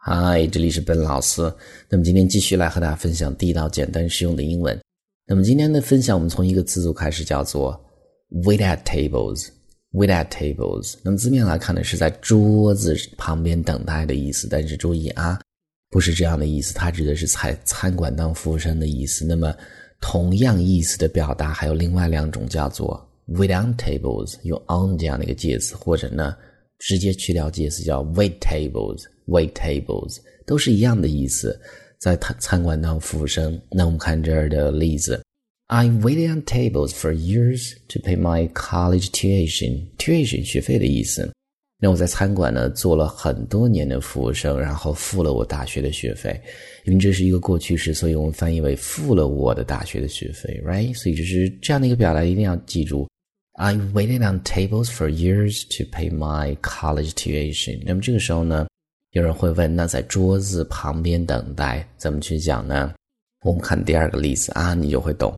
嗨，这里是本老师。那么今天继续来和大家分享地道、简单、实用的英文。那么今天的分享，我们从一个词组开始，叫做 “wait at tables”。wait at tables。那么字面来看呢，是在桌子旁边等待的意思。但是注意啊，不是这样的意思，它指的是在餐馆当服务生的意思。那么同样意思的表达还有另外两种，叫做 “wait on tables”，用 on 这样的一个介词，或者呢直接去掉介词，叫 “wait tables”。Wait tables 都是一样的意思，在餐餐馆当服务生。那我们看这儿的例子：I waited on tables for years to pay my college tuition. Tuition 学费的意思。那我在餐馆呢做了很多年的服务生，然后付了我大学的学费。因为这是一个过去式，所以我们翻译为付了我的大学的学费，right？所以就是这样的一个表达，一定要记住。I waited on tables for years to pay my college tuition. 那么这个时候呢？有人会问，那在桌子旁边等待怎么去讲呢？我们看第二个例子啊，你就会懂。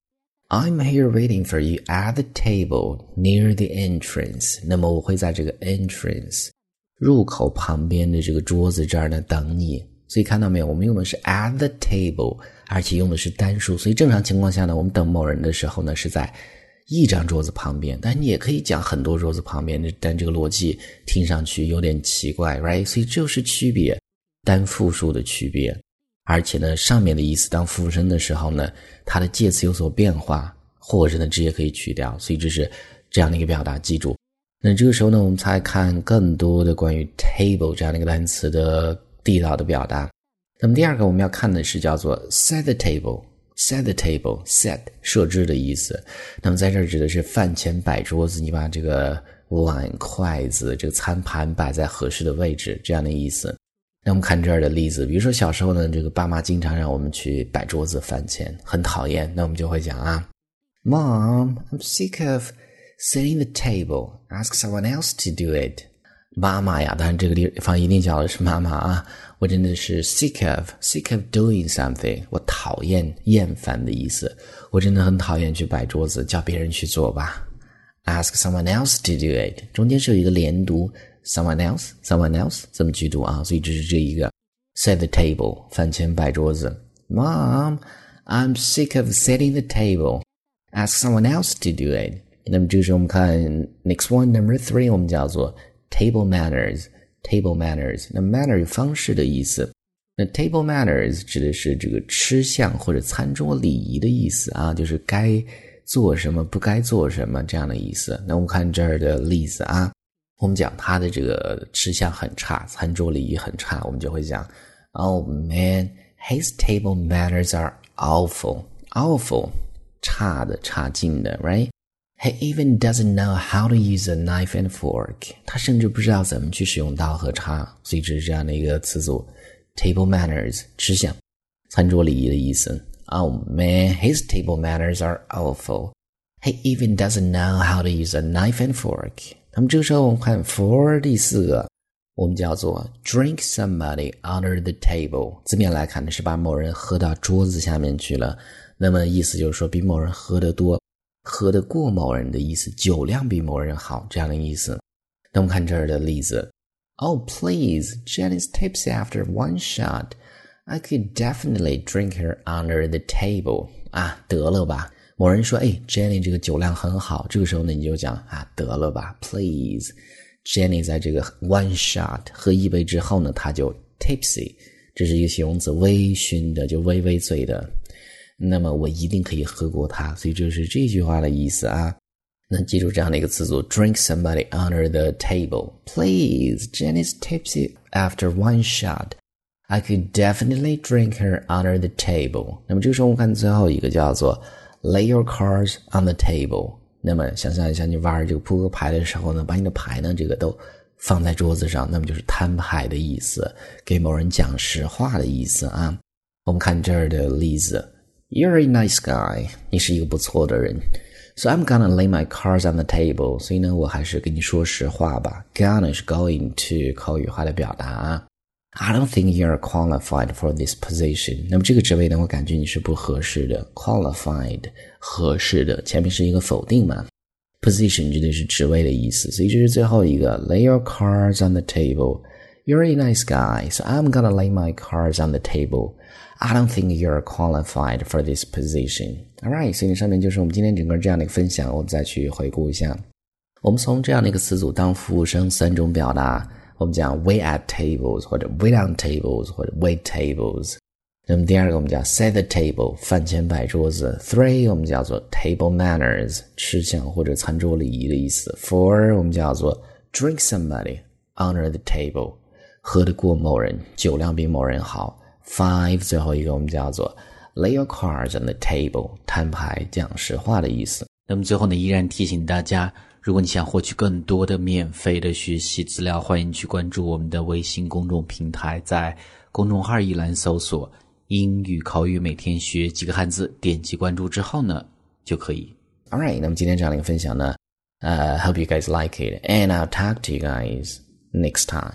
I'm here waiting for you at the table near the entrance。那么我会在这个 entrance 入口旁边的这个桌子这儿呢等你。所以看到没有，我们用的是 at the table，而且用的是单数。所以正常情况下呢，我们等某人的时候呢是在。一张桌子旁边，但你也可以讲很多桌子旁边，但这个逻辑听上去有点奇怪，right？所以就是区别，单复数的区别。而且呢，上面的意思当复数的时候呢，它的介词有所变化，或者呢直接可以去掉。所以这是这样的一个表达，记住。那这个时候呢，我们才看更多的关于 table 这样的一个单词的地道的表达。那么第二个我们要看的是叫做 set the table。Set the table, set 设置的意思。那么在这儿指的是饭前摆桌子，你把这个碗、筷子、这个餐盘摆在合适的位置，这样的意思。那我们看这儿的例子，比如说小时候呢，这个爸妈经常让我们去摆桌子，饭前很讨厌。那我们就会讲啊，Mom, I'm sick of setting the table. Ask someone else to do it. 妈妈呀，当然这个地方一定讲的是妈妈啊。我真的是 sick of sick of doing something，我讨厌厌烦的意思。我真的很讨厌去摆桌子，叫别人去做吧。Ask someone else to do it，中间是有一个连读，someone else，someone else 这么去读啊。所以这是这一个 set the table，饭前摆桌子。Mom，I'm sick of setting the table. Ask someone else to do it。那么这时候我们看 next one number three，我们叫做。 Table manners, table manners。那 manner 有方式的意思。那 table manners 指的是这个吃相或者餐桌礼仪的意思啊，就是该做什么，不该做什么这样的意思。那我们看这儿的例子啊，我们讲他的这个吃相很差，餐桌礼仪很差，我们就会讲，Oh man, his table manners are awful, awful，差的，差劲的，right? ，right？He even doesn't know how to use a knife and fork。他甚至不知道怎么去使用刀和叉。所以这是这样的一个词组：table manners，吃相、餐桌礼仪的意思。Oh man, his table manners are awful. He even doesn't know how to use a knife and fork。那么这个时候我们看 for 第四个，我们叫做 drink somebody under the table。字面来看呢是把某人喝到桌子下面去了。那么意思就是说比某人喝得多。 喝得过某人的意思，酒量比某人好这样的意思。那我们看这儿的例子：Oh, please, Jenny's tipsy after one shot. I could definitely drink her under the table. 啊，得了吧。某人说：“哎，Jenny 这个酒量很好。”这个时候呢，你就讲啊，得了吧，Please。Jenny 在这个 one shot 喝一杯之后呢，她就 tipsy，这是一个形容词，微醺的，就微微醉的。那么我一定可以喝过它，所以这是这句话的意思啊。那记住这样的一个词组：drink somebody under the table. Please, Jenny's tipsy after one shot. I could definitely drink her under the table. 那么这个时候我们看最后一个叫做 lay your cards on the table. 那么想象一下，你玩这个扑克牌的时候呢，把你的牌呢这个都放在桌子上，那么就是摊牌的意思，给某人讲实话的意思啊。我们看这儿的例子。You're a nice guy，你是一个不错的人。So I'm gonna lay my cards on the table。所以呢，我还是跟你说实话吧。Gonna 是 going to 口语化的表达。I don't think you're qualified for this position。那么这个职位呢，我感觉你是不合适的。Qualified 合适的，前面是一个否定嘛。Position 指的是职位的意思，所以这是最后一个。Lay your cards on the table。 You're a nice guy, so I'm gonna lay my cards on the table. I don't think you're qualified for this position. Alright，所以上面就是我们今天整个这样的一个分享，我们再去回顾一下。我们从这样的一个词组当服务生三种表达，我们讲 wait at tables 或者 wait on tables 或者 wait tables。那么第二个我们叫 set the table 饭前摆桌子。Three 我们叫做 table manners 吃相或者餐桌礼仪的意思。Four 我们叫做 drink somebody under the table。喝得过某人，酒量比某人好。 Five，最后一个我们叫做 lay your cards on the table，摊牌讲实话的意思。那么最后呢，依然提醒大家，如果你想获取更多的免费的学习资料，欢迎去关注我们的微信公众平台，在公众号一栏搜索“英语口语每天学几个汉字”，点击关注之后呢，就可以。All right，那么今天这样的一个分享呢，呃、uh,，hope you guys like it，and I'll talk to you guys next time.